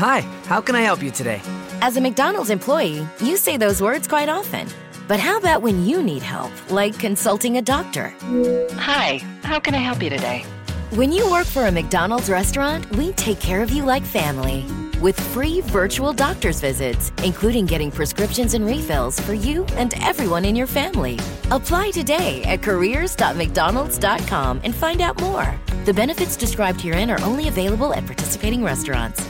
Hi, how can I help you today? As a McDonald's employee, you say those words quite often. But how about when you need help, like consulting a doctor? Hi, how can I help you today? When you work for a McDonald's restaurant, we take care of you like family. With free virtual doctor's visits, including getting prescriptions and refills for you and everyone in your family. Apply today at careers.mcdonalds.com and find out more. The benefits described herein are only available at participating restaurants.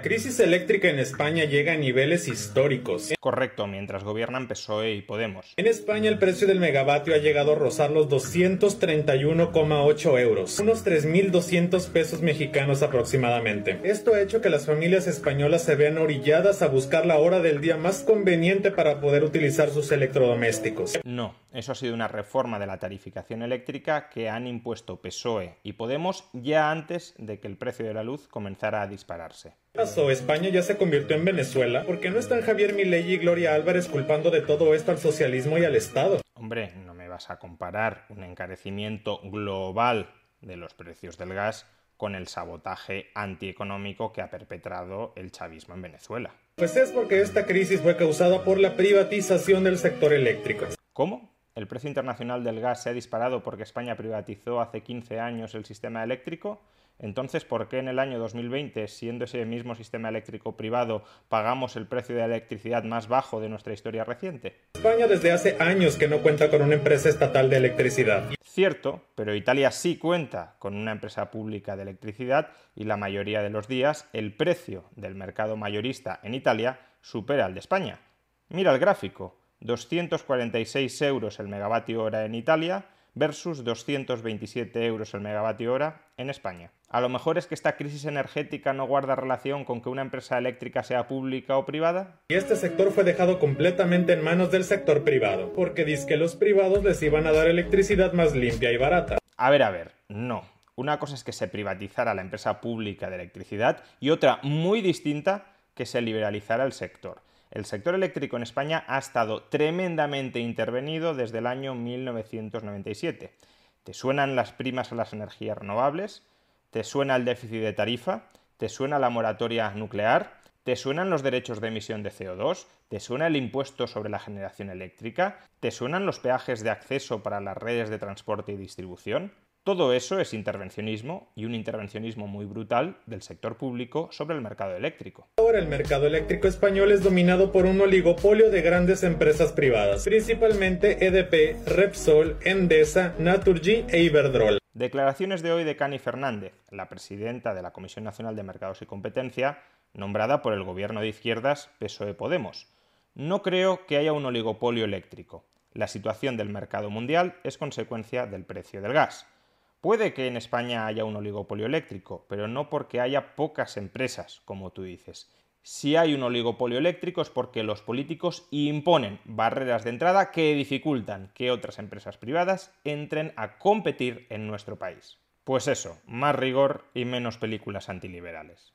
La crisis eléctrica en España llega a niveles históricos. Correcto, mientras gobiernan PSOE y Podemos. En España el precio del megavatio ha llegado a rozar los 231,8 euros, unos 3.200 pesos mexicanos aproximadamente. Esto ha hecho que las familias españolas se vean orilladas a buscar la hora del día más conveniente para poder utilizar sus electrodomésticos. No, eso ha sido una reforma de la tarificación eléctrica que han impuesto PSOE y Podemos ya antes de que el precio de la luz comenzara a dispararse. ¿Qué pasó? España ya se convirtió en Venezuela porque no están Javier Milei y Gloria Álvarez culpando de todo esto al socialismo y al Estado. Hombre, no me vas a comparar un encarecimiento global de los precios del gas con el sabotaje antieconómico que ha perpetrado el chavismo en Venezuela. Pues es porque esta crisis fue causada por la privatización del sector eléctrico. ¿Cómo? ¿El precio internacional del gas se ha disparado porque España privatizó hace 15 años el sistema eléctrico? Entonces, ¿por qué en el año 2020, siendo ese mismo sistema eléctrico privado, pagamos el precio de la electricidad más bajo de nuestra historia reciente? España desde hace años que no cuenta con una empresa estatal de electricidad. Cierto, pero Italia sí cuenta con una empresa pública de electricidad y la mayoría de los días el precio del mercado mayorista en Italia supera al de España. Mira el gráfico, 246 euros el megavatio hora en Italia versus 227 euros el megavatio hora en España. A lo mejor es que esta crisis energética no guarda relación con que una empresa eléctrica sea pública o privada. Y este sector fue dejado completamente en manos del sector privado, porque dice que los privados les iban a dar electricidad más limpia y barata. A ver, a ver, no. Una cosa es que se privatizara la empresa pública de electricidad y otra muy distinta que se liberalizara el sector. El sector eléctrico en España ha estado tremendamente intervenido desde el año 1997. ¿Te suenan las primas a las energías renovables? ¿Te suena el déficit de tarifa? ¿Te suena la moratoria nuclear? ¿Te suenan los derechos de emisión de CO2? ¿Te suena el impuesto sobre la generación eléctrica? ¿Te suenan los peajes de acceso para las redes de transporte y distribución? Todo eso es intervencionismo y un intervencionismo muy brutal del sector público sobre el mercado eléctrico. Ahora el mercado eléctrico español es dominado por un oligopolio de grandes empresas privadas, principalmente EDP, Repsol, Endesa, Naturgy e Iberdrola. Declaraciones de hoy de Cani Fernández, la presidenta de la Comisión Nacional de Mercados y Competencia, nombrada por el gobierno de izquierdas PSOE Podemos. No creo que haya un oligopolio eléctrico. La situación del mercado mundial es consecuencia del precio del gas. Puede que en España haya un oligopolio eléctrico, pero no porque haya pocas empresas, como tú dices. Si hay un oligopolio eléctrico es porque los políticos imponen barreras de entrada que dificultan que otras empresas privadas entren a competir en nuestro país. Pues eso, más rigor y menos películas antiliberales.